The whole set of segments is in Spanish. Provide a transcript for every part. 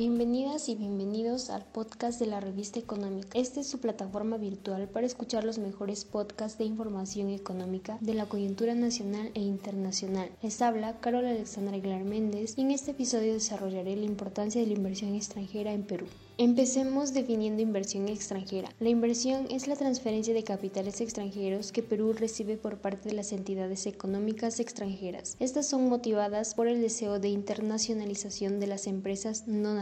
Bienvenidas y bienvenidos al podcast de la revista económica. Esta es su plataforma virtual para escuchar los mejores podcasts de información económica de la coyuntura nacional e internacional. Les habla Carol Alexandra Aguilar Méndez y en este episodio desarrollaré la importancia de la inversión extranjera en Perú. Empecemos definiendo inversión extranjera. La inversión es la transferencia de capitales extranjeros que Perú recibe por parte de las entidades económicas extranjeras. Estas son motivadas por el deseo de internacionalización de las empresas no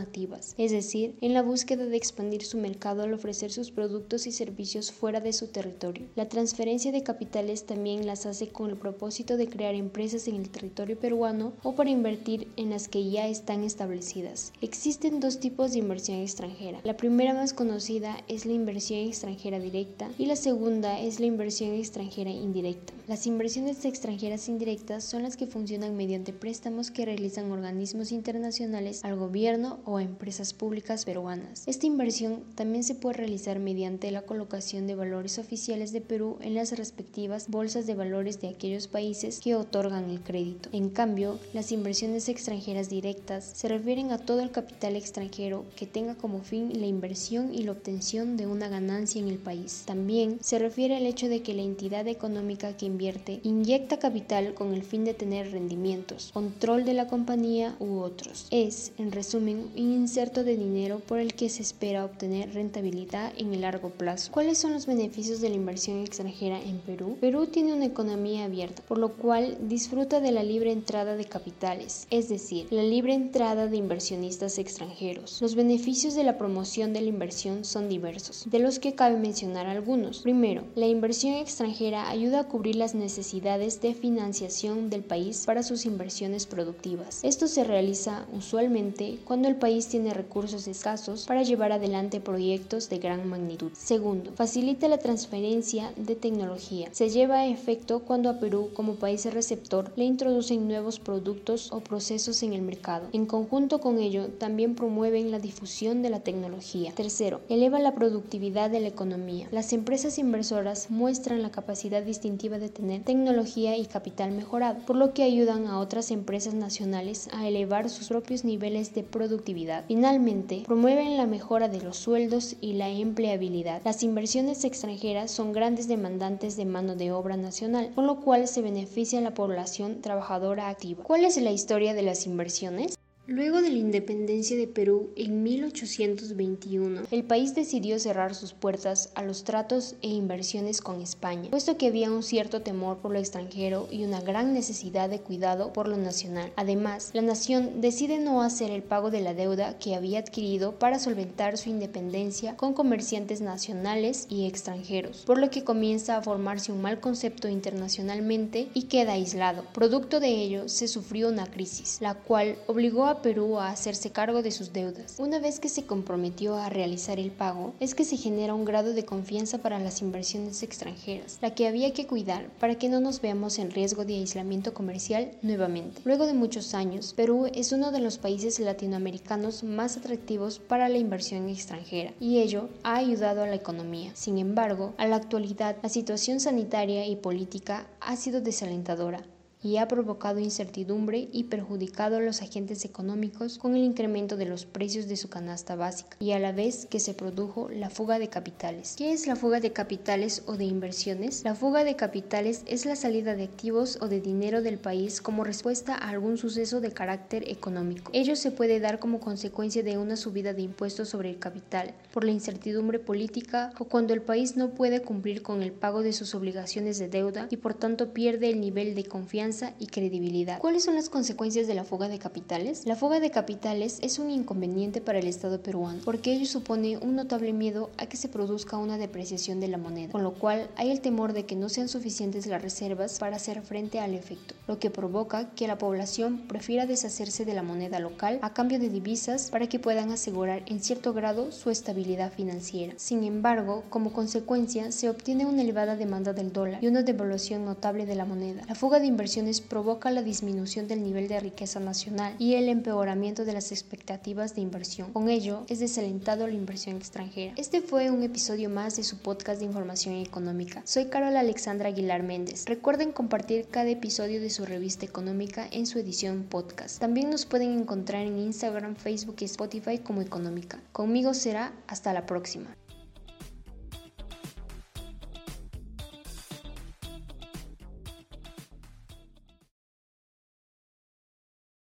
es decir, en la búsqueda de expandir su mercado al ofrecer sus productos y servicios fuera de su territorio. La transferencia de capitales también las hace con el propósito de crear empresas en el territorio peruano o para invertir en las que ya están establecidas. Existen dos tipos de inversión extranjera la primera más conocida es la inversión extranjera directa y la segunda es la inversión extranjera indirecta. Las inversiones extranjeras indirectas son las que funcionan mediante préstamos que realizan organismos internacionales al gobierno o empresas públicas peruanas. Esta inversión también se puede realizar mediante la colocación de valores oficiales de Perú en las respectivas bolsas de valores de aquellos países que otorgan el crédito. En cambio, las inversiones extranjeras directas se refieren a todo el capital extranjero que tenga como fin la inversión y la obtención de una ganancia en el país. También se refiere al hecho de que la entidad económica que invierte inyecta capital con el fin de tener rendimientos, control de la compañía u otros. Es, en resumen, inserto de dinero por el que se espera obtener rentabilidad en el largo plazo. ¿Cuáles son los beneficios de la inversión extranjera en Perú? Perú tiene una economía abierta, por lo cual disfruta de la libre entrada de capitales, es decir, la libre entrada de inversionistas extranjeros. Los beneficios de la promoción de la inversión son diversos, de los que cabe mencionar algunos. Primero, la inversión extranjera ayuda a cubrir las necesidades de financiación del país para sus inversiones productivas. Esto se realiza usualmente cuando el país tiene recursos escasos para llevar adelante proyectos de gran magnitud. Segundo, facilita la transferencia de tecnología. Se lleva a efecto cuando a Perú, como país receptor, le introducen nuevos productos o procesos en el mercado. En conjunto con ello, también promueven la difusión de la tecnología. Tercero, eleva la productividad de la economía. Las empresas inversoras muestran la capacidad distintiva de tener tecnología y capital mejorado, por lo que ayudan a otras empresas nacionales a elevar sus propios niveles de productividad. Finalmente, promueven la mejora de los sueldos y la empleabilidad. Las inversiones extranjeras son grandes demandantes de mano de obra nacional, con lo cual se beneficia a la población trabajadora activa. ¿Cuál es la historia de las inversiones? Luego de la independencia de Perú en 1821, el país decidió cerrar sus puertas a los tratos e inversiones con España, puesto que había un cierto temor por lo extranjero y una gran necesidad de cuidado por lo nacional. Además, la nación decide no hacer el pago de la deuda que había adquirido para solventar su independencia con comerciantes nacionales y extranjeros, por lo que comienza a formarse un mal concepto internacionalmente y queda aislado. Producto de ello, se sufrió una crisis, la cual obligó a Perú a hacerse cargo de sus deudas. Una vez que se comprometió a realizar el pago, es que se genera un grado de confianza para las inversiones extranjeras, la que había que cuidar para que no nos veamos en riesgo de aislamiento comercial nuevamente. Luego de muchos años, Perú es uno de los países latinoamericanos más atractivos para la inversión extranjera y ello ha ayudado a la economía. Sin embargo, a la actualidad, la situación sanitaria y política ha sido desalentadora y ha provocado incertidumbre y perjudicado a los agentes económicos con el incremento de los precios de su canasta básica y a la vez que se produjo la fuga de capitales. ¿Qué es la fuga de capitales o de inversiones? La fuga de capitales es la salida de activos o de dinero del país como respuesta a algún suceso de carácter económico. Ello se puede dar como consecuencia de una subida de impuestos sobre el capital, por la incertidumbre política o cuando el país no puede cumplir con el pago de sus obligaciones de deuda y por tanto pierde el nivel de confianza y credibilidad. ¿Cuáles son las consecuencias de la fuga de capitales? La fuga de capitales es un inconveniente para el Estado peruano porque ello supone un notable miedo a que se produzca una depreciación de la moneda, con lo cual hay el temor de que no sean suficientes las reservas para hacer frente al efecto, lo que provoca que la población prefiera deshacerse de la moneda local a cambio de divisas para que puedan asegurar en cierto grado su estabilidad financiera. Sin embargo, como consecuencia se obtiene una elevada demanda del dólar y una devaluación notable de la moneda. La fuga de inversión provoca la disminución del nivel de riqueza nacional y el empeoramiento de las expectativas de inversión. Con ello, es desalentado la inversión extranjera. Este fue un episodio más de su podcast de información económica. Soy Carol Alexandra Aguilar Méndez. Recuerden compartir cada episodio de su revista económica en su edición podcast. También nos pueden encontrar en Instagram, Facebook y Spotify como Económica. Conmigo será hasta la próxima.